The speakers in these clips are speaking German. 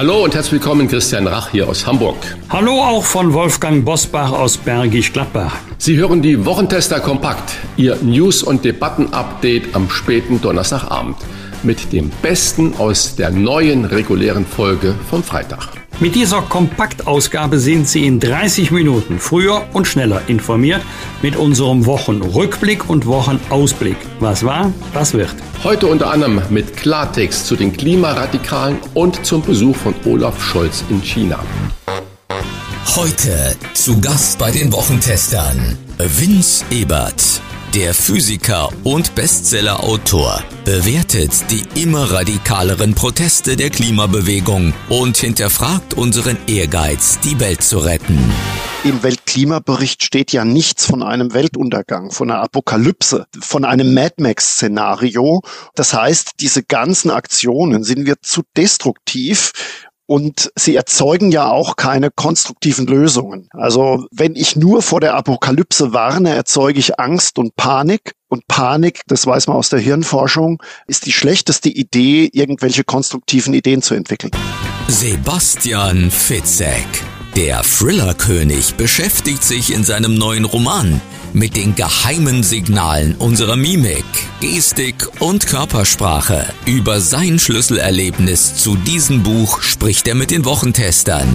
Hallo und herzlich willkommen, Christian Rach hier aus Hamburg. Hallo auch von Wolfgang Bosbach aus Bergisch Gladbach. Sie hören die Wochentester Kompakt, Ihr News- und Debatten-Update am späten Donnerstagabend mit dem Besten aus der neuen regulären Folge vom Freitag. Mit dieser Kompaktausgabe sind Sie in 30 Minuten früher und schneller informiert mit unserem Wochenrückblick und Wochenausblick. Was war, was wird. Heute unter anderem mit Klartext zu den Klimaradikalen und zum Besuch von Olaf Scholz in China. Heute zu Gast bei den Wochentestern Vince Ebert. Der Physiker und Bestsellerautor bewertet die immer radikaleren Proteste der Klimabewegung und hinterfragt unseren Ehrgeiz, die Welt zu retten. Im Weltklimabericht steht ja nichts von einem Weltuntergang, von einer Apokalypse, von einem Mad Max-Szenario. Das heißt, diese ganzen Aktionen sind wir zu destruktiv und sie erzeugen ja auch keine konstruktiven Lösungen. Also wenn ich nur vor der Apokalypse warne, erzeuge ich Angst und Panik. Und Panik, das weiß man aus der Hirnforschung, ist die schlechteste Idee, irgendwelche konstruktiven Ideen zu entwickeln. Sebastian Fitzek. Der Thriller-König beschäftigt sich in seinem neuen Roman mit den geheimen Signalen unserer Mimik, Gestik und Körpersprache. Über sein Schlüsselerlebnis zu diesem Buch spricht er mit den Wochentestern.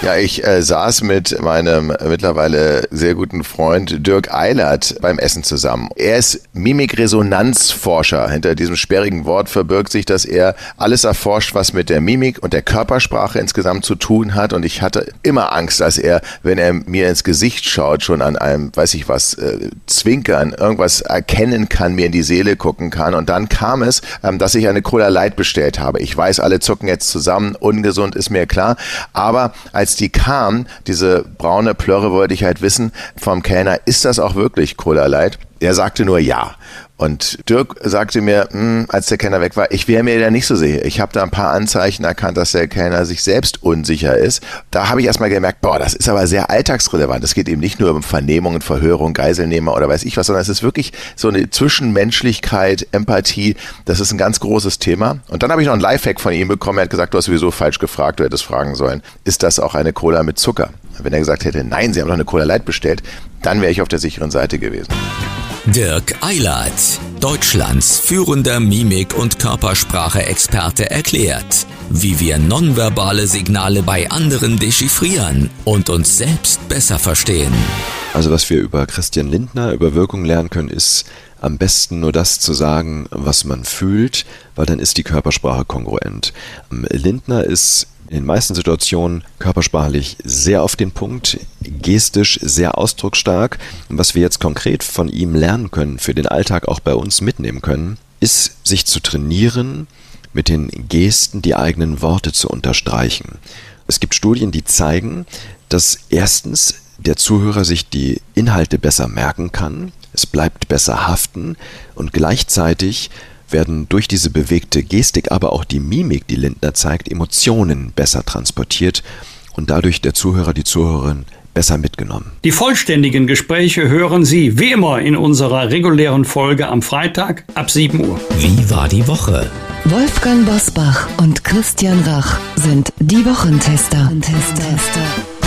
Ja, ich äh, saß mit meinem mittlerweile sehr guten Freund Dirk Eilert beim Essen zusammen. Er ist Mimikresonanzforscher. Hinter diesem sperrigen Wort verbirgt sich, dass er alles erforscht, was mit der Mimik und der Körpersprache insgesamt zu tun hat. Und ich hatte immer Angst, dass er, wenn er mir ins Gesicht schaut, schon an einem, weiß ich was, äh, Zwinkern, irgendwas erkennen kann, mir in die Seele gucken kann. Und dann kam es, ähm, dass ich eine Cola Light bestellt habe. Ich weiß, alle zucken jetzt zusammen. Ungesund ist mir klar. Aber als als die kam, diese braune Plörre, wollte ich halt wissen vom Kellner, ist das auch wirklich Cola Light? Er sagte nur ja. Und Dirk sagte mir, mh, hm, als der Kellner weg war, ich wäre mir da nicht so sicher. Ich habe da ein paar Anzeichen erkannt, dass der Kellner sich selbst unsicher ist. Da habe ich erstmal gemerkt, boah, das ist aber sehr alltagsrelevant. Es geht eben nicht nur um Vernehmungen, Verhörung, Geiselnehmer oder weiß ich was, sondern es ist wirklich so eine Zwischenmenschlichkeit, Empathie. Das ist ein ganz großes Thema. Und dann habe ich noch einen Lifehack von ihm bekommen. Er hat gesagt, du hast sowieso falsch gefragt, du hättest fragen sollen. Ist das auch eine Cola mit Zucker? Wenn er gesagt hätte, nein, Sie haben doch eine Cola Light bestellt, dann wäre ich auf der sicheren Seite gewesen. Dirk Eilert, Deutschlands führender Mimik- und Körpersprache-Experte, erklärt, wie wir nonverbale Signale bei anderen dechiffrieren und uns selbst besser verstehen. Also was wir über Christian Lindner, über Wirkung lernen können, ist am besten nur das zu sagen, was man fühlt, weil dann ist die Körpersprache kongruent. Lindner ist in den meisten Situationen körpersprachlich sehr auf den Punkt, gestisch sehr ausdrucksstark. Und was wir jetzt konkret von ihm lernen können, für den Alltag auch bei uns mitnehmen können, ist sich zu trainieren, mit den Gesten die eigenen Worte zu unterstreichen. Es gibt Studien, die zeigen, dass erstens der Zuhörer sich die Inhalte besser merken kann, es bleibt besser haften und gleichzeitig werden durch diese bewegte Gestik, aber auch die Mimik, die Lindner zeigt, Emotionen besser transportiert und dadurch der Zuhörer, die Zuhörerin besser mitgenommen. Die vollständigen Gespräche hören Sie wie immer in unserer regulären Folge am Freitag ab 7 Uhr. Wie war die Woche? Wolfgang Bosbach und Christian Rach sind die Wochentester. Tester.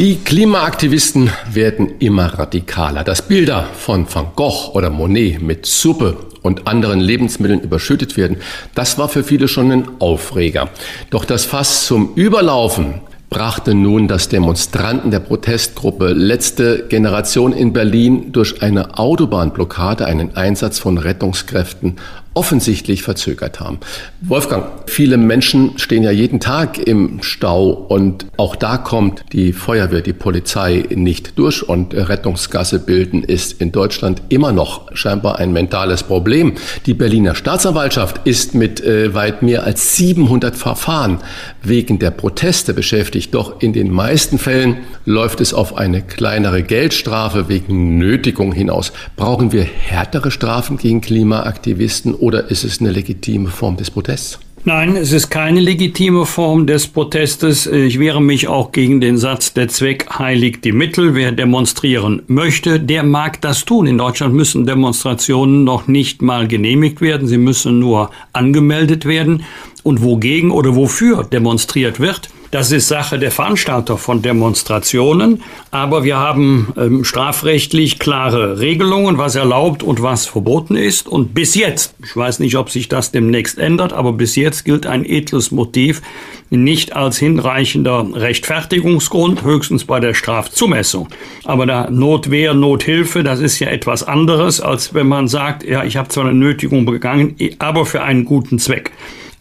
Die Klimaaktivisten werden immer radikaler. Dass Bilder von Van Gogh oder Monet mit Suppe und anderen Lebensmitteln überschüttet werden, das war für viele schon ein Aufreger. Doch das Fass zum Überlaufen brachte nun das Demonstranten der Protestgruppe Letzte Generation in Berlin durch eine Autobahnblockade, einen Einsatz von Rettungskräften offensichtlich verzögert haben. Wolfgang, viele Menschen stehen ja jeden Tag im Stau und auch da kommt die Feuerwehr, die Polizei nicht durch und Rettungsgasse bilden ist in Deutschland immer noch scheinbar ein mentales Problem. Die Berliner Staatsanwaltschaft ist mit äh, weit mehr als 700 Verfahren wegen der Proteste beschäftigt. Doch in den meisten Fällen läuft es auf eine kleinere Geldstrafe wegen Nötigung hinaus. Brauchen wir härtere Strafen gegen Klimaaktivisten oder ist es eine legitime Form des Protests? Nein, es ist keine legitime Form des Protestes. Ich wehre mich auch gegen den Satz, der Zweck heiligt die Mittel. Wer demonstrieren möchte, der mag das tun. In Deutschland müssen Demonstrationen noch nicht mal genehmigt werden. Sie müssen nur angemeldet werden. Und wogegen oder wofür demonstriert wird, das ist Sache der Veranstalter von Demonstrationen. Aber wir haben ähm, strafrechtlich klare Regelungen, was erlaubt und was verboten ist. Und bis jetzt, ich weiß nicht, ob sich das demnächst ändert, aber bis jetzt gilt ein edles Motiv nicht als hinreichender Rechtfertigungsgrund, höchstens bei der Strafzumessung. Aber da Notwehr, Nothilfe, das ist ja etwas anderes, als wenn man sagt, ja, ich habe zwar eine Nötigung begangen, aber für einen guten Zweck.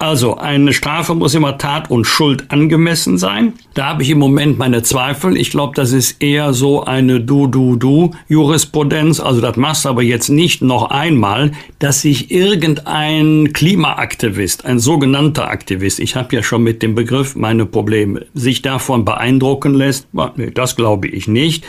Also eine Strafe muss immer Tat und Schuld angemessen sein. Da habe ich im Moment meine Zweifel. Ich glaube, das ist eher so eine Du-Du-Du-Jurisprudenz. Also das machst du aber jetzt nicht noch einmal, dass sich irgendein Klimaaktivist, ein sogenannter Aktivist, ich habe ja schon mit dem Begriff meine Probleme, sich davon beeindrucken lässt. Das glaube ich nicht.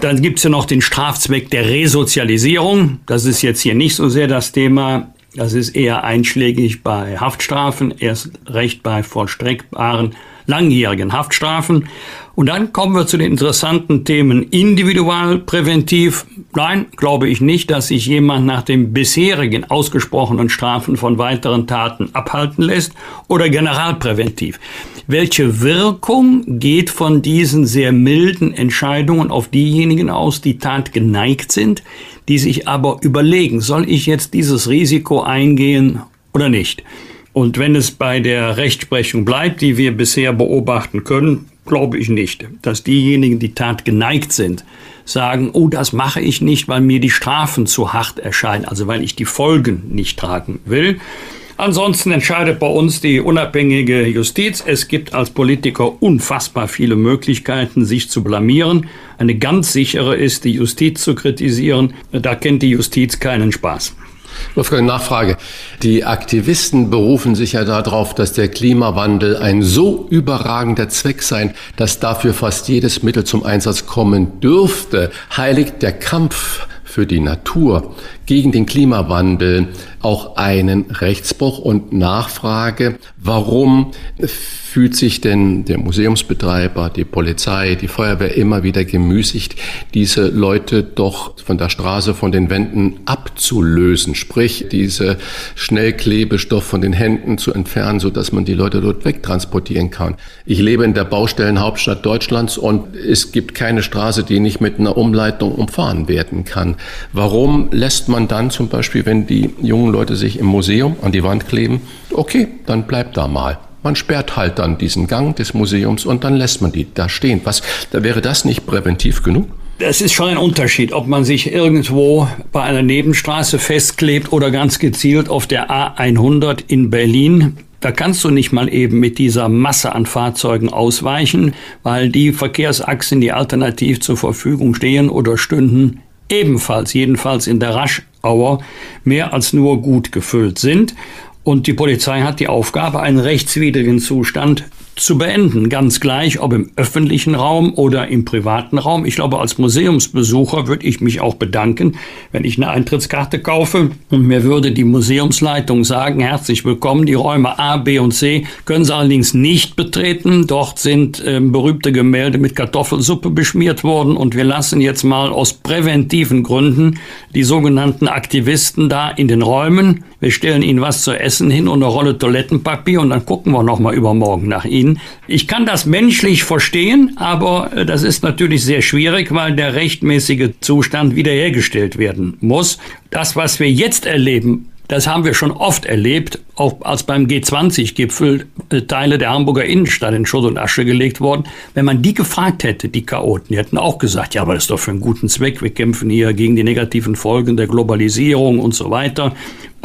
Dann gibt's ja noch den Strafzweck der Resozialisierung. Das ist jetzt hier nicht so sehr das Thema. Das ist eher einschlägig bei Haftstrafen, erst recht bei vollstreckbaren langjährigen Haftstrafen. Und dann kommen wir zu den interessanten Themen individualpräventiv. Nein, glaube ich nicht, dass sich jemand nach den bisherigen ausgesprochenen Strafen von weiteren Taten abhalten lässt oder generalpräventiv. Welche Wirkung geht von diesen sehr milden Entscheidungen auf diejenigen aus, die Tat geneigt sind, die sich aber überlegen, soll ich jetzt dieses Risiko eingehen oder nicht? Und wenn es bei der Rechtsprechung bleibt, die wir bisher beobachten können, glaube ich nicht, dass diejenigen, die Tat geneigt sind, sagen, oh, das mache ich nicht, weil mir die Strafen zu hart erscheinen, also weil ich die Folgen nicht tragen will. Ansonsten entscheidet bei uns die unabhängige Justiz. Es gibt als Politiker unfassbar viele Möglichkeiten, sich zu blamieren. Eine ganz sichere ist, die Justiz zu kritisieren. Da kennt die Justiz keinen Spaß. Wolfgang, Nachfrage. Die Aktivisten berufen sich ja darauf, dass der Klimawandel ein so überragender Zweck sei, dass dafür fast jedes Mittel zum Einsatz kommen dürfte. Heiligt der Kampf für die Natur gegen den Klimawandel auch einen Rechtsbruch und Nachfrage, warum fühlt sich denn der Museumsbetreiber, die Polizei, die Feuerwehr immer wieder gemüßigt, diese Leute doch von der Straße, von den Wänden abzulösen, sprich diese Schnellklebestoff von den Händen zu entfernen, so dass man die Leute dort wegtransportieren kann. Ich lebe in der Baustellenhauptstadt Deutschlands und es gibt keine Straße, die nicht mit einer Umleitung umfahren werden kann. Warum lässt man dann zum Beispiel, wenn die jungen Leute sich im Museum an die Wand kleben, okay, dann bleibt da mal. Man sperrt halt dann diesen Gang des Museums und dann lässt man die da stehen. Was, da wäre das nicht präventiv genug? Das ist schon ein Unterschied, ob man sich irgendwo bei einer Nebenstraße festklebt oder ganz gezielt auf der A100 in Berlin. Da kannst du nicht mal eben mit dieser Masse an Fahrzeugen ausweichen, weil die Verkehrsachsen, die alternativ zur Verfügung stehen oder stünden, ebenfalls, jedenfalls in der Raschauer, mehr als nur gut gefüllt sind. Und die Polizei hat die Aufgabe, einen rechtswidrigen Zustand zu beenden, ganz gleich, ob im öffentlichen Raum oder im privaten Raum. Ich glaube, als Museumsbesucher würde ich mich auch bedanken, wenn ich eine Eintrittskarte kaufe und mir würde die Museumsleitung sagen, herzlich willkommen, die Räume A, B und C können Sie allerdings nicht betreten. Dort sind äh, berühmte Gemälde mit Kartoffelsuppe beschmiert worden und wir lassen jetzt mal aus präventiven Gründen die sogenannten Aktivisten da in den Räumen. Wir stellen ihnen was zu essen hin und eine Rolle Toilettenpapier und dann gucken wir nochmal übermorgen nach ihnen ziehen. Ich kann das menschlich verstehen, aber äh, das ist natürlich sehr schwierig, weil der rechtmäßige Zustand wiederhergestellt werden muss. Das, was wir jetzt erleben, das haben wir schon oft erlebt, auch als beim G20-Gipfel äh, Teile der Hamburger Innenstadt in Schutt und Asche gelegt wurden. Wenn man die gefragt hätte, die Chaoten, die hätten auch gesagt, ja, aber das ist doch für einen guten Zweck. Wir kämpfen hier gegen die negativen Folgen der Globalisierung und so weiter.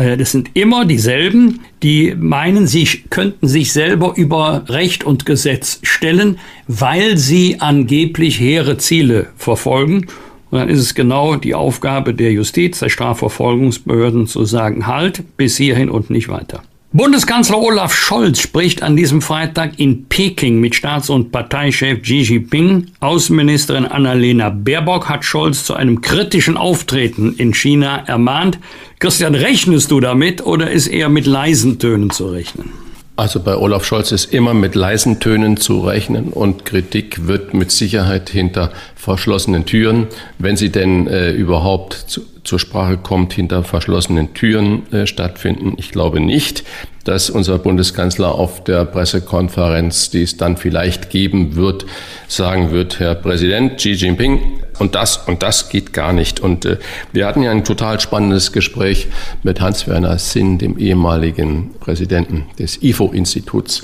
Äh, das sind immer dieselben, die meinen, sie könnten sich selber über Recht und Gesetz stellen, weil sie angeblich hehre Ziele verfolgen. Und dann ist es genau die Aufgabe der Justiz, der Strafverfolgungsbehörden zu sagen, halt, bis hierhin und nicht weiter. Bundeskanzler Olaf Scholz spricht an diesem Freitag in Peking mit Staats- und Parteichef Xi Jinping. Außenministerin Annalena Baerbock hat Scholz zu einem kritischen Auftreten in China ermahnt. Christian, rechnest du damit oder ist eher mit leisen Tönen zu rechnen? Also bei Olaf Scholz ist immer mit leisen Tönen zu rechnen und Kritik wird mit Sicherheit hinter verschlossenen Türen, wenn sie denn äh, überhaupt zu, zur Sprache kommt, hinter verschlossenen Türen äh, stattfinden. Ich glaube nicht, dass unser Bundeskanzler auf der Pressekonferenz, die es dann vielleicht geben wird, sagen wird, Herr Präsident Xi Jinping, und das und das geht gar nicht. Und äh, wir hatten ja ein total spannendes Gespräch mit Hans-Werner Sinn, dem ehemaligen Präsidenten des IFO-Instituts,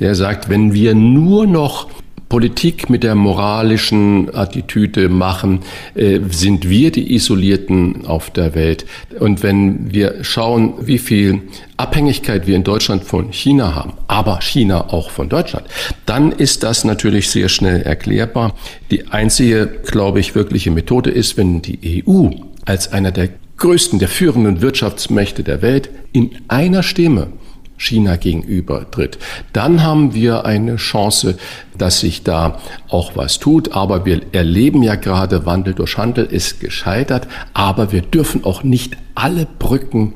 der sagt, wenn wir nur noch Politik mit der moralischen Attitüde machen, äh, sind wir die Isolierten auf der Welt. Und wenn wir schauen, wie viel Abhängigkeit wir in Deutschland von China haben, aber China auch von Deutschland, dann ist das natürlich sehr schnell erklärbar. Die einzige, glaube ich, wirkliche Methode ist, wenn die EU als einer der größten, der führenden Wirtschaftsmächte der Welt in einer Stimme China gegenüber tritt, dann haben wir eine Chance, dass sich da auch was tut. Aber wir erleben ja gerade, Wandel durch Handel ist gescheitert, aber wir dürfen auch nicht alle Brücken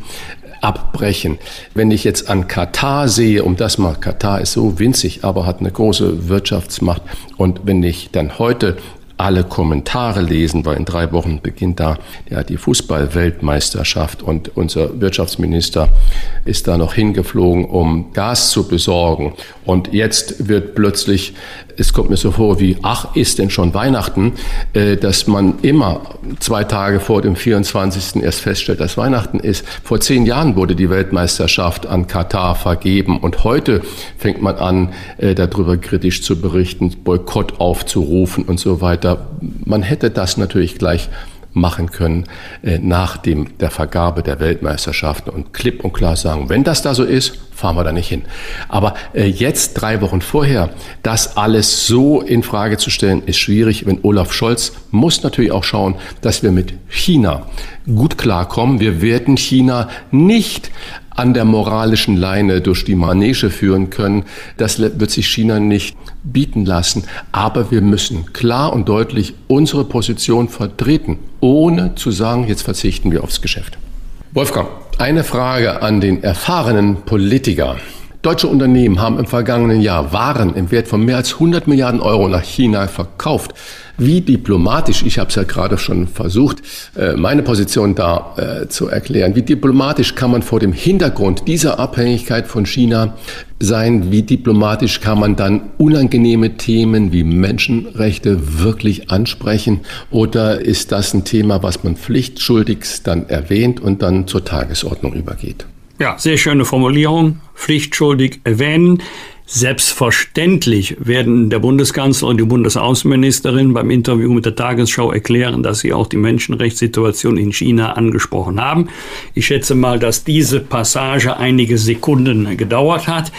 abbrechen. Wenn ich jetzt an Katar sehe, um das mal, Katar ist so winzig, aber hat eine große Wirtschaftsmacht. Und wenn ich dann heute alle Kommentare lesen, weil in drei Wochen beginnt da ja, die Fußballweltmeisterschaft und unser Wirtschaftsminister ist da noch hingeflogen, um Gas zu besorgen. Und jetzt wird plötzlich, es kommt mir so vor wie, ach, ist denn schon Weihnachten, äh, dass man immer zwei Tage vor dem 24. erst feststellt, dass Weihnachten ist. Vor zehn Jahren wurde die Weltmeisterschaft an Katar vergeben und heute fängt man an, äh, darüber kritisch zu berichten, Boykott aufzurufen und so weiter weiter. Man hätte das natürlich gleich machen können äh, nach dem, der Vergabe der Weltmeisterschaften und klipp und klar sagen, wenn das da so ist, fahren wir da nicht hin. Aber äh, jetzt, drei Wochen vorher, das alles so in Frage zu stellen, ist schwierig. Wenn Olaf Scholz muss natürlich auch schauen, dass wir mit China gut klarkommen. Wir werden China nicht an der moralischen Leine durch die Manege führen können. Das wird sich China nicht bieten lassen. Aber wir müssen klar und deutlich unsere Position vertreten, ohne zu sagen, jetzt verzichten wir aufs Geschäft. Wolfgang, eine Frage an den erfahrenen Politiker. Deutsche Unternehmen haben im vergangenen Jahr Waren im Wert von mehr als 100 Milliarden Euro nach China verkauft. Wie diplomatisch, ich habe es ja gerade schon versucht, äh, meine Position da äh, zu erklären, wie diplomatisch kann man vor dem Hintergrund dieser Abhängigkeit von China sein, wie diplomatisch kann man dann unangenehme Themen wie Menschenrechte wirklich ansprechen oder ist das ein Thema, was man pflichtschuldigst dann erwähnt und dann zur Tagesordnung übergeht? Ja, sehr schöne Formulierung, pflichtschuldig erwähnen. Selbstverständlich werden der Bundeskanzler und die Bundesaußenministerin beim Interview mit der Tagesschau erklären, dass sie auch die Menschenrechtssituation in China angesprochen haben. Ich schätze mal, dass diese Passage einige Sekunden gedauert hat.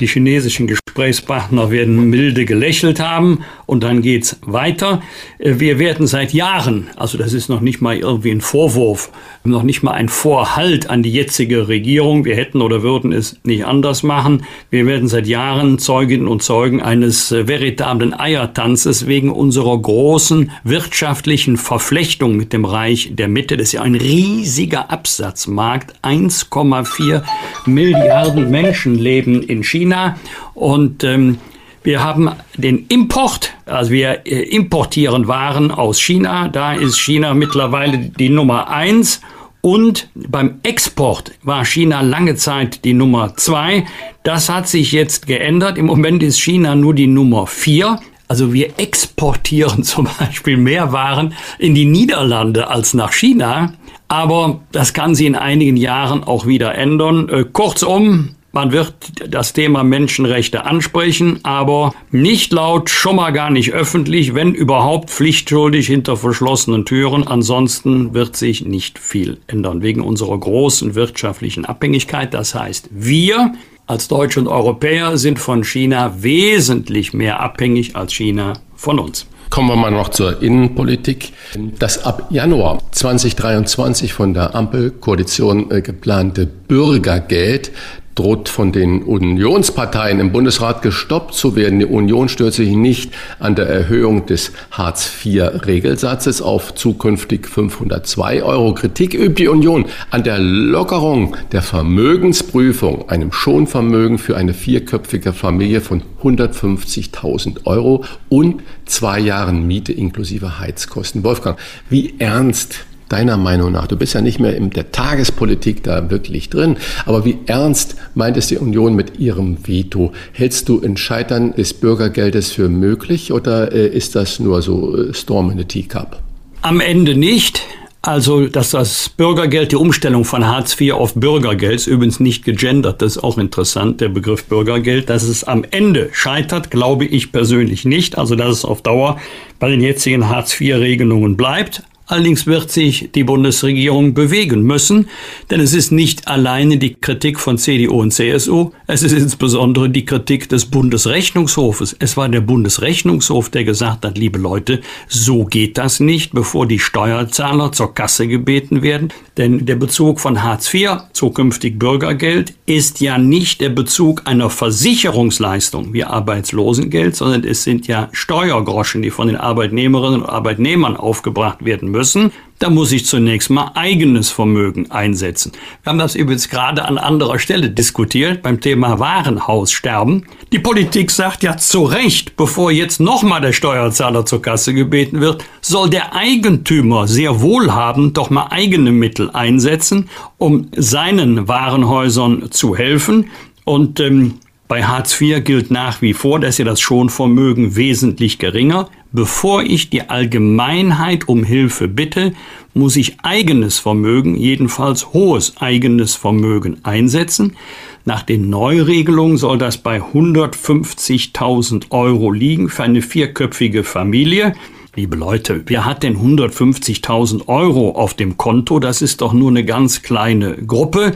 Die chinesischen Gesprächspartner werden milde gelächelt haben und dann geht's weiter. Äh, wir werden seit Jahren, also das ist noch nicht mal irgendwie ein Vorwurf, noch nicht mal ein Vorhalt an die jetzige Regierung, wir hätten oder würden es nicht anders machen. Wir werden seit Jahren Zeuginnen und Zeugen eines äh, veritablen Eiertanzes wegen unserer großen wirtschaftlichen Verflechtung mit dem Reich der Mitte. Das ist ja ein riesiger Absatzmarkt. 1,4 Milliarden Menschen leben in China. China und ähm, wir haben den Import, also wir äh, importieren Waren aus China. Da ist China mittlerweile die Nummer eins. Und beim Export war China lange Zeit die Nummer zwei. Das hat sich jetzt geändert. Im Moment ist China nur die Nummer vier. Also wir exportieren zum Beispiel mehr Waren in die Niederlande als nach China. Aber das kann sich in einigen Jahren auch wieder ändern. Äh, kurzum, Man wird das Thema Menschenrechte ansprechen, aber nicht laut, schon mal gar nicht öffentlich, wenn überhaupt pflichtschuldig hinter verschlossenen Türen. Ansonsten wird sich nicht viel ändern wegen unserer großen wirtschaftlichen Abhängigkeit. Das heißt, wir als Deutsche und Europäer sind von China wesentlich mehr abhängig als China von uns. Kommen wir mal noch zur Innenpolitik. Das ab Januar 2023 von der Ampelkoalition äh, geplante Bürgergeld droht von den Unionsparteien im Bundesrat gestoppt zu werden. Die Union stört sich nicht an der Erhöhung des Hartz-IV-Regelsatzes auf zukünftig 502 Euro. Kritik übt die Union an der Lockerung der Vermögensprüfung, einem Schonvermögen für eine vierköpfige Familie von 150.000 Euro und zwei Jahren Miete inklusive Heizkosten. Wolfgang, wie ernst deiner Meinung nach? Du bist ja nicht mehr in der Tagespolitik da wirklich drin, aber wie ernst meint es die Union mit ihrem Veto? Hältst du ein Scheitern des Bürgergeldes für möglich oder äh, ist das nur so äh, Storm in the Teacup? Am Ende nicht. Also, dass das Bürgergeld, die Umstellung von Hartz IV auf Bürgergeld, ist übrigens nicht gegendert, das ist auch interessant, der Begriff Bürgergeld, dass es am Ende scheitert, glaube ich persönlich nicht. Also, dass es auf Dauer bei den jetzigen Hartz IV-Regelungen bleibt. Allerdings wird sich die Bundesregierung bewegen müssen, denn es ist nicht alleine die Kritik von CDU und CSU, es ist insbesondere die Kritik des Bundesrechnungshofes. Es war der Bundesrechnungshof, der gesagt hat, liebe Leute, so geht das nicht, bevor die Steuerzahler zur Kasse gebeten werden. Denn der Bezug von Hartz IV, zukünftig Bürgergeld, ist ja nicht der Bezug einer Versicherungsleistung wie Arbeitslosengeld, sondern es sind ja Steuergroschen, die von den Arbeitnehmerinnen und Arbeitnehmern aufgebracht werden müssen, da muss ich zunächst mal eigenes Vermögen einsetzen. Wir haben das übrigens gerade an anderer Stelle diskutiert beim Thema Warenhaussterben. Die Politik sagt ja zu Recht, bevor jetzt nochmal der Steuerzahler zur Kasse gebeten wird, soll der Eigentümer sehr wohlhabend doch mal eigene Mittel einsetzen, um seinen Warenhäusern zu helfen. Und ähm, bei Hartz IV gilt nach wie vor, dass ja das Schonvermögen wesentlich geringer. Bevor ich die Allgemeinheit um Hilfe bitte, muss ich eigenes Vermögen, jedenfalls hohes eigenes Vermögen einsetzen. Nach den Neuregelungen soll das bei 150.000 Euro liegen für eine vierköpfige Familie. Liebe Leute, wer hat denn 150.000 Euro auf dem Konto? Das ist doch nur eine ganz kleine Gruppe.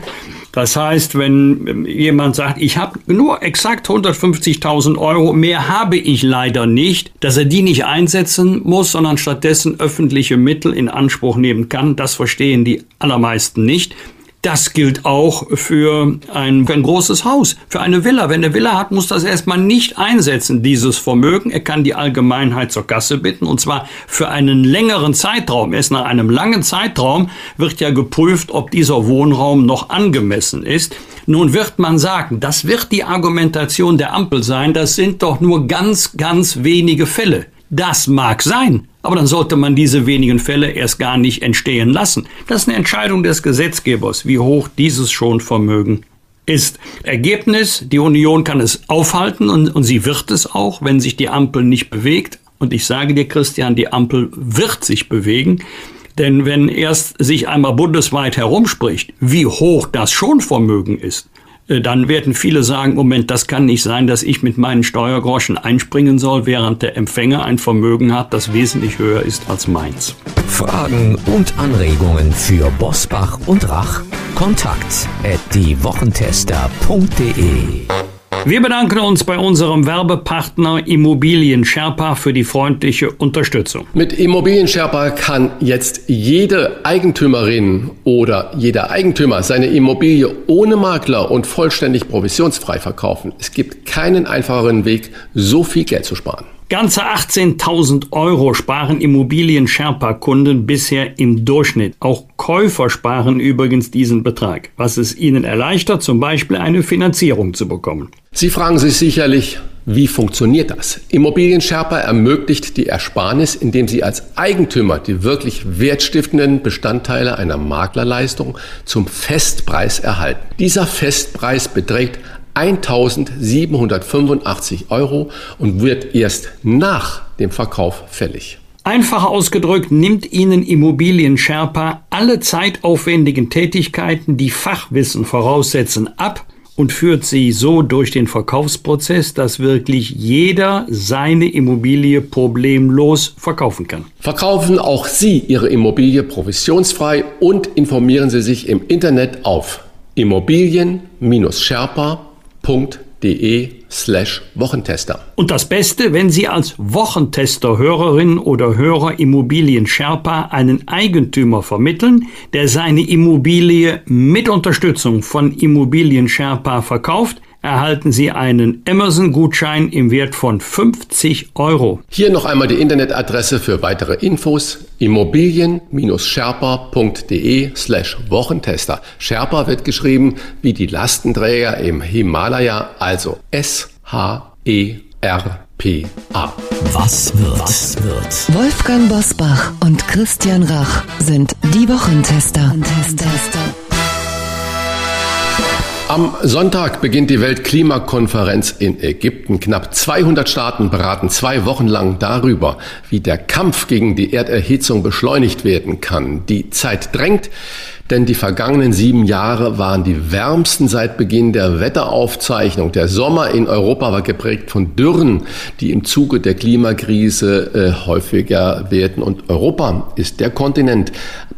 Das heißt, wenn jemand sagt, ich habe nur exakt 150.000 Euro, mehr habe ich leider nicht, dass er die nicht einsetzen muss, sondern stattdessen öffentliche Mittel in Anspruch nehmen kann, das verstehen die allermeisten nicht. Das gilt auch für ein, für ein großes Haus, für eine Villa. Wenn er Villa hat, muss das erstmal nicht einsetzen, dieses Vermögen. Er kann die Allgemeinheit zur Kasse bitten und zwar für einen längeren Zeitraum. Erst nach einem langen Zeitraum wird ja geprüft, ob dieser Wohnraum noch angemessen ist. Nun wird man sagen, das wird die Argumentation der Ampel sein, das sind doch nur ganz, ganz wenige Fälle. Das mag sein, aber dann sollte man diese wenigen Fälle erst gar nicht entstehen lassen. Das ist eine Entscheidung des Gesetzgebers, wie hoch dieses Schonvermögen ist. Ergebnis, die Union kann es aufhalten und, und sie wird es auch, wenn sich die Ampel nicht bewegt. Und ich sage dir, Christian, die Ampel wird sich bewegen. Denn wenn erst sich einmal bundesweit herumspricht, wie hoch das Schonvermögen ist, dann werden viele sagen, Moment, das kann nicht sein, dass ich mit meinen Steuergroschen einspringen soll, während der Empfänger ein Vermögen hat, das wesentlich höher ist als meins. Fragen und Anregungen für Bosbach und Rach? Kontakt at diewochentester.de wir bedanken uns bei unserem Werbepartner Immobilien Sherpa für die freundliche Unterstützung. Mit Immobilien Sherpa kann jetzt jede Eigentümerin oder jeder Eigentümer seine Immobilie ohne Makler und vollständig provisionsfrei verkaufen. Es gibt keinen einfacheren Weg, so viel Geld zu sparen. Ganze 18.000 Euro sparen Immobilien-Sherpa-Kunden bisher im Durchschnitt. Auch Käufer sparen übrigens diesen Betrag, was es ihnen erleichtert, zum Beispiel eine Finanzierung zu bekommen. Sie fragen sich sicherlich, wie funktioniert das? Immobilien Sherpa ermöglicht die Ersparnis, indem Sie als Eigentümer die wirklich wertstiftenden Bestandteile einer Maklerleistung zum Festpreis erhalten. Dieser Festpreis beträgt 1785 Euro und wird erst nach dem Verkauf fällig. Einfach ausgedrückt nimmt Ihnen Immobilien Sherpa alle zeitaufwendigen Tätigkeiten, die Fachwissen voraussetzen, ab und führt sie so durch den Verkaufsprozess, dass wirklich jeder seine Immobilie problemlos verkaufen kann. Verkaufen auch Sie Ihre Immobilie provisionsfrei und informieren Sie sich im Internet auf immobilien-sherpa.de slash Wochentester. Und das Beste, wenn Sie als Wochentester Hörerin oder Hörer Immobilien Sherpa einen Eigentümer vermitteln, der seine Immobilie mit Unterstützung von Immobilien Sherpa verkauft, erhalten Sie einen Amazon-Gutschein im Wert von 50 Euro. Hier noch einmal die Internetadresse für weitere Infos immobilien-sherpa.de slash Wochentester. Sherpa wird geschrieben wie die Lastenträger im Himalaya, also S-H-E-R-P-A. Was wird? Was wird? Wolfgang Bosbach und Christian Rach sind die Wochentester. Wochentester. Am Sonntag beginnt die Weltklimakonferenz in Ägypten. Knapp 200 Staaten beraten zwei Wochen lang darüber, wie der Kampf gegen die Erderhitzung beschleunigt werden kann. Die Zeit drängt, denn die vergangenen sieben Jahre waren die wärmsten seit Beginn der Wetteraufzeichnung. Der Sommer in Europa war geprägt von Dürren, die im Zuge der Klimakrise äh, häufiger werden. Und Europa ist der Kontinent,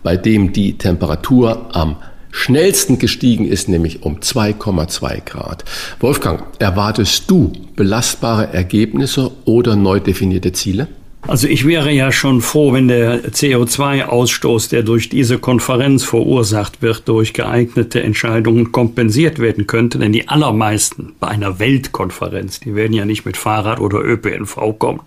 bei dem die Temperatur am schnellsten gestiegen ist, nämlich um 2,2 Grad. Wolfgang, erwartest du belastbare Ergebnisse oder neu definierte Ziele? Also ich wäre ja schon froh, wenn der CO2-Ausstoß, der durch diese Konferenz verursacht wird, durch geeignete Entscheidungen kompensiert werden könnte. Denn die allermeisten bei einer Weltkonferenz, die werden ja nicht mit Fahrrad oder ÖPNV kommen.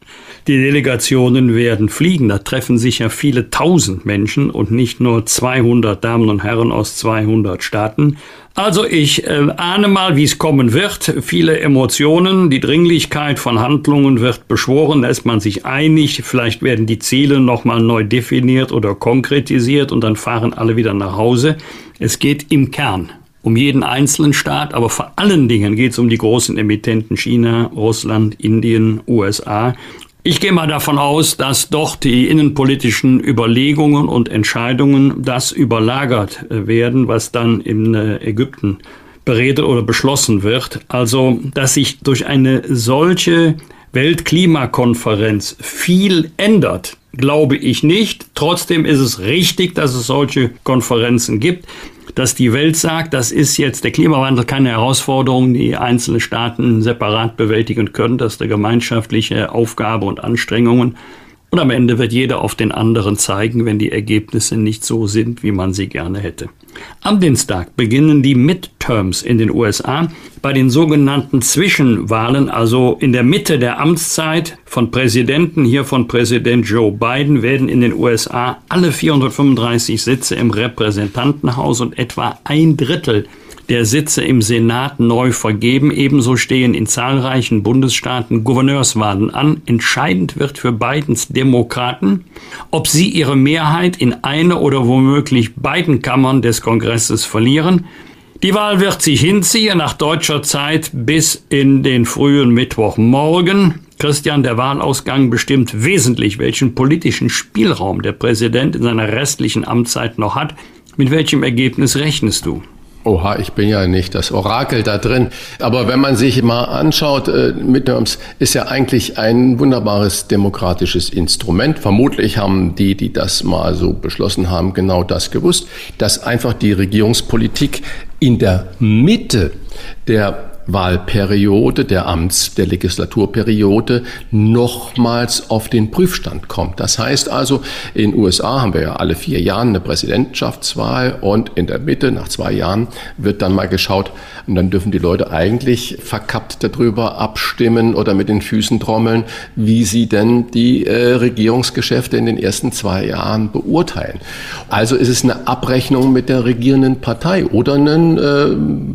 Die Delegationen werden fliegen. Da treffen sich ja viele tausend Menschen und nicht nur 200 Damen und Herren aus 200 Staaten. Also ich äh, ahne mal, wie es kommen wird. Viele Emotionen, die Dringlichkeit von Handlungen wird beschworen, da ist man sich einig. Vielleicht werden die Ziele nochmal neu definiert oder konkretisiert und dann fahren alle wieder nach Hause. Es geht im Kern um jeden einzelnen Staat, aber vor allen Dingen geht es um die großen Emittenten China, Russland, Indien, USA. Ich gehe mal davon aus, dass doch die innenpolitischen Überlegungen und Entscheidungen das überlagert werden, was dann in äh, Ägypten beredet oder beschlossen wird. Also, dass sich durch eine solche Weltklimakonferenz viel ändert, glaube ich nicht. Trotzdem ist es richtig, dass es solche Konferenzen gibt dass die Welt sagt, das ist jetzt der Klimawandel keine Herausforderung, die einzelne Staaten separat bewältigen können, das ist eine gemeinschaftliche Aufgabe und Anstrengungen. Und am Ende wird jeder auf den anderen zeigen, wenn die Ergebnisse nicht so sind, wie man sie gerne hätte. Am Dienstag beginnen die Midterms in den USA. Bei den sogenannten Zwischenwahlen, also in der Mitte der Amtszeit von Präsidenten, hier von Präsident Joe Biden, werden in den USA alle 435 Sitze im Repräsentantenhaus und etwa ein Drittel der Sitze im Senat neu vergeben. Ebenso stehen in zahlreichen Bundesstaaten Gouverneurswahlen an. Entscheidend wird für Bidens Demokraten, ob sie ihre Mehrheit in eine oder womöglich beiden Kammern des Kongresses verlieren. Die Wahl wird sich hinziehen nach deutscher Zeit bis in den frühen Mittwochmorgen. Christian, der Wahlausgang bestimmt wesentlich, welchen politischen Spielraum der Präsident in seiner restlichen Amtszeit noch hat. Mit welchem Ergebnis rechnest du? Oha, ich bin ja nicht das Orakel da drin. Aber wenn man sich mal anschaut, äh, Midterms ist ja eigentlich ein wunderbares demokratisches Instrument. Vermutlich haben die, die das mal so beschlossen haben, genau das gewusst, dass einfach die Regierungspolitik in der Mitte der Wahlperiode, der Amts-, der Legislaturperiode nochmals auf den Prüfstand kommt. Das heißt also, in USA haben wir ja alle vier Jahre eine Präsidentschaftswahl und in der Mitte, nach zwei Jahren, wird dann mal geschaut und dann dürfen die Leute eigentlich verkappt darüber abstimmen oder mit den Füßen trommeln, wie sie denn die äh, Regierungsgeschäfte in den ersten zwei Jahren beurteilen. Also ist es eine Abrechnung mit der regierenden Partei oder ein äh,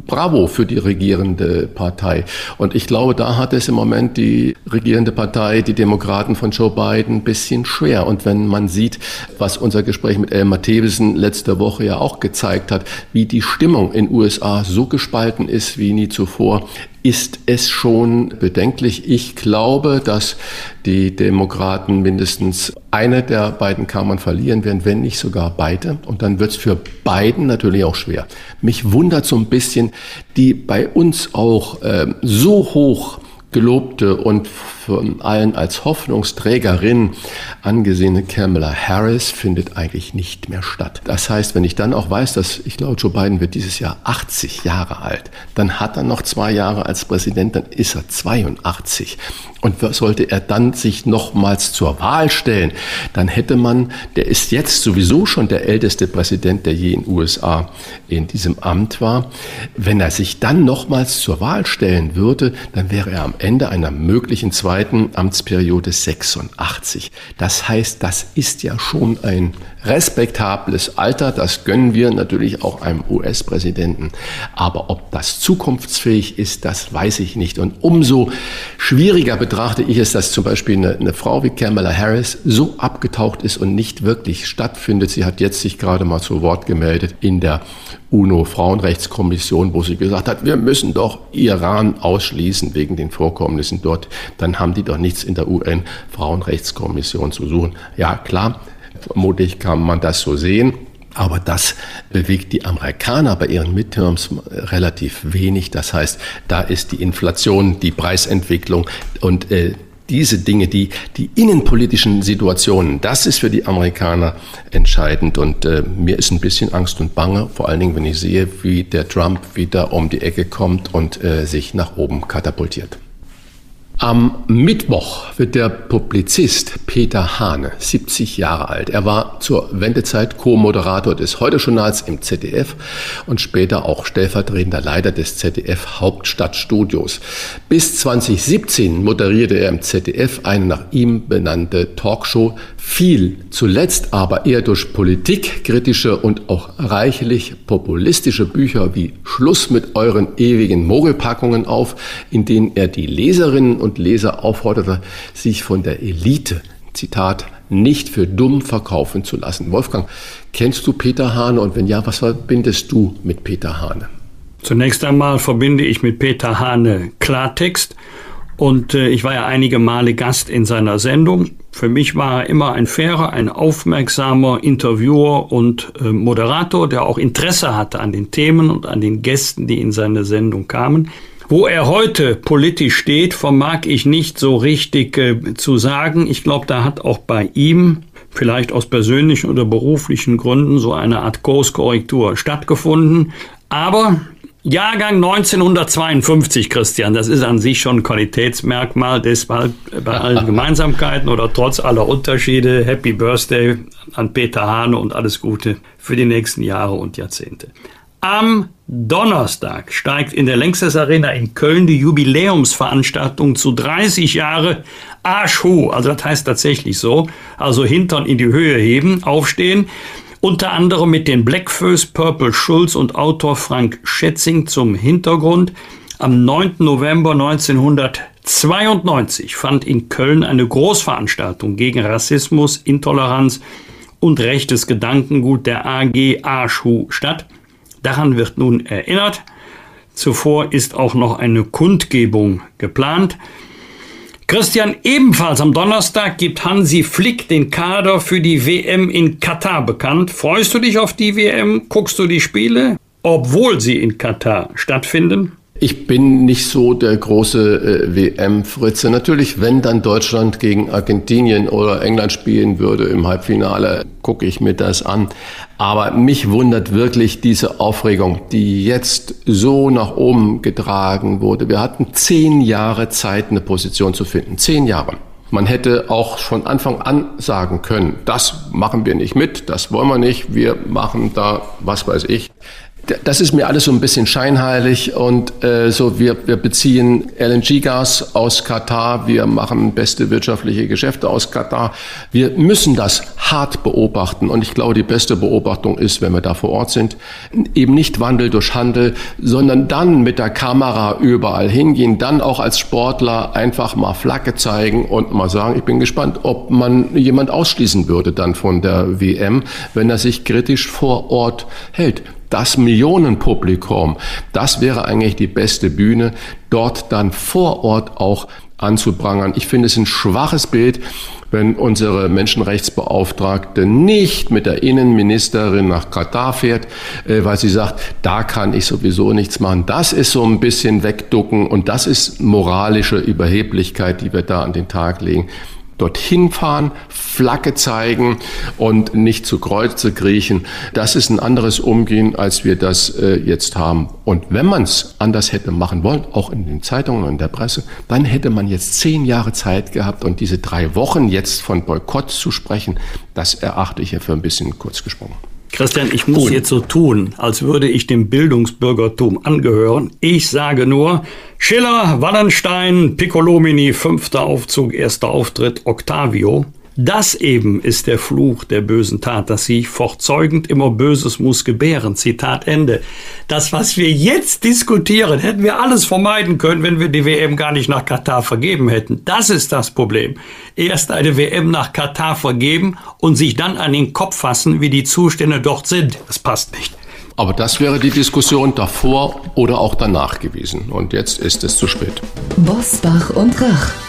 Bravo für die regierende Partei. Und ich glaube, da hat es im Moment die regierende Partei, die Demokraten von Joe Biden, ein bisschen schwer. Und wenn man sieht, was unser Gespräch mit Elmar Thewesen letzte Woche ja auch gezeigt hat, wie die Stimmung in USA so gespalten ist wie nie zuvor, ist es schon bedenklich. Ich glaube, dass die Demokraten mindestens eine der beiden Kammern verlieren werden, wenn nicht sogar beide. Und dann wird es für beiden natürlich auch schwer. Mich wundert so ein bisschen, die bei uns auch äh, so hoch gelobte und von allen als Hoffnungsträgerin angesehene Kamala Harris findet eigentlich nicht mehr statt. Das heißt, wenn ich dann auch weiß, dass ich glaube, Joe Biden wird dieses Jahr 80 Jahre alt, dann hat er noch zwei Jahre als Präsident, dann ist er 82. Und sollte er dann sich nochmals zur Wahl stellen, dann hätte man, der ist jetzt sowieso schon der älteste Präsident, der je in den USA in diesem Amt war, wenn er sich dann nochmals zur Wahl stellen würde, dann wäre er am Ende einer möglichen zweiten Amtsperiode 86. Das heißt, das ist ja schon ein respektables Alter, das gönnen wir natürlich auch einem US-Präsidenten. Aber ob das zukunftsfähig ist, das weiß ich nicht. Und umso schwieriger betrachte ich es, dass zum Beispiel eine, eine Frau wie Kamala Harris so abgetaucht ist und nicht wirklich stattfindet. Sie hat jetzt sich gerade mal zu Wort gemeldet in der UNO-Frauenrechtskommission, wo sie gesagt hat, wir müssen doch Iran ausschließen wegen den Vorkommnissen dort. Dann haben die doch nichts in der UN-Frauenrechtskommission zu suchen. Ja, klar, Vermutlich kann man das so sehen. Aber das bewegt die Amerikaner bei ihren Midterms relativ wenig. Das heißt, da ist die Inflation, die Preisentwicklung und äh, diese Dinge, die, die innenpolitischen Situationen, das ist für die Amerikaner entscheidend. Und äh, mir ist ein bisschen Angst und Bange, vor allen Dingen, wenn ich sehe, wie der Trump wieder um die Ecke kommt und äh, sich nach oben katapultiert. Am Mittwoch wird der Publizist Peter Hane 70 Jahre alt. Er war zur Wendezeit Co-Moderator des Heute-Journals im ZDF und später auch stellvertretender Leiter des ZDF Hauptstadtstudios. Bis 2017 moderierte er im ZDF eine nach ihm benannte Talkshow viel, zuletzt aber eher durch politikkritische und auch reichlich populistische Bücher wie Schluss mit euren ewigen Mogelpackungen auf, in denen er die Leserinnen und Leser aufforderte, sich von der Elite, Zitat, nicht für dumm verkaufen zu lassen. Wolfgang, kennst du Peter Hane und wenn ja, was verbindest du mit Peter Hane? Zunächst einmal verbinde ich mit Peter Hane Klartext und äh, ich war ja einige Male Gast in seiner Sendung. Für mich war er immer ein fairer, ein aufmerksamer Interviewer und äh, Moderator, der auch Interesse hatte an den Themen und an den Gästen, die in seine Sendung kamen. Wo er heute politisch steht, vermag ich nicht so richtig äh, zu sagen. Ich glaube, da hat auch bei ihm vielleicht aus persönlichen oder beruflichen Gründen so eine Art Kurskorrektur stattgefunden. Aber Jahrgang 1952, Christian, das ist an sich schon ein Qualitätsmerkmal, deshalb bei allen Gemeinsamkeiten oder trotz aller Unterschiede, Happy Birthday an Peter Hane und alles Gute für die nächsten Jahre und Jahrzehnte. Am Donnerstag steigt in der Längstes Arena in Köln die Jubiläumsveranstaltung zu 30 Jahre Arschhu, also das heißt tatsächlich so, also Hintern in die Höhe heben, aufstehen unter anderem mit den Blackfoes, Purple Schulz und Autor Frank Schätzing zum Hintergrund. Am 9. November 1992 fand in Köln eine Großveranstaltung gegen Rassismus, Intoleranz und rechtes Gedankengut der AG Arschu statt. Daran wird nun erinnert. Zuvor ist auch noch eine Kundgebung geplant. Christian, ebenfalls am Donnerstag gibt Hansi Flick den Kader für die WM in Katar bekannt. Freust du dich auf die WM? Guckst du die Spiele, obwohl sie in Katar stattfinden? Ich bin nicht so der große äh, WM-Fritze. Natürlich, wenn dann Deutschland gegen Argentinien oder England spielen würde im Halbfinale, gucke ich mir das an. Aber mich wundert wirklich diese Aufregung, die jetzt so nach oben getragen wurde. Wir hatten zehn Jahre Zeit, eine Position zu finden. Zehn Jahre. Man hätte auch von Anfang an sagen können, das machen wir nicht mit, das wollen wir nicht, wir machen da, was weiß ich, das ist mir alles so ein bisschen scheinheilig und äh, so wir, wir beziehen LNG-Gas aus Katar, wir machen beste wirtschaftliche Geschäfte aus Katar. Wir müssen das hart beobachten und ich glaube, die beste Beobachtung ist, wenn wir da vor Ort sind, eben nicht Wandel durch Handel, sondern dann mit der Kamera überall hingehen, dann auch als Sportler einfach mal Flagge zeigen und mal sagen, ich bin gespannt, ob man jemand ausschließen würde dann von der WM, wenn er sich kritisch vor Ort hält. Das Millionenpublikum, das wäre eigentlich die beste Bühne, dort dann vor Ort auch anzuprangern. Ich finde es ein schwaches Bild, wenn unsere Menschenrechtsbeauftragte nicht mit der Innenministerin nach Katar fährt, äh, weil sie sagt, da kann ich sowieso nichts machen. Das ist so ein bisschen wegducken und das ist moralische Überheblichkeit, die wir da an den Tag legen dorthin fahren, Flagge zeigen und nicht zu Kreuze kriechen. Das ist ein anderes Umgehen, als wir das äh, jetzt haben. Und wenn man es anders hätte machen wollen, auch in den Zeitungen und der Presse, dann hätte man jetzt zehn Jahre Zeit gehabt und diese drei Wochen jetzt von Boykott zu sprechen, das erachte ich ja für ein bisschen kurz gesprungen. Christian, ich muss Gut. jetzt so tun, als würde ich dem Bildungsbürgertum angehören. Ich sage nur, Schiller, Wallenstein, Piccolomini, fünfter Aufzug, erster Auftritt, Octavio. Das eben ist der Fluch der bösen Tat, dass sie fortzeugend immer Böses muss gebären. Zitat Ende. Das, was wir jetzt diskutieren, hätten wir alles vermeiden können, wenn wir die WM gar nicht nach Katar vergeben hätten. Das ist das Problem. Erst eine WM nach Katar vergeben und sich dann an den Kopf fassen, wie die Zustände dort sind. Das passt nicht. Aber das wäre die Diskussion davor oder auch danach gewesen. Und jetzt ist es zu spät. Bosbach und Rach.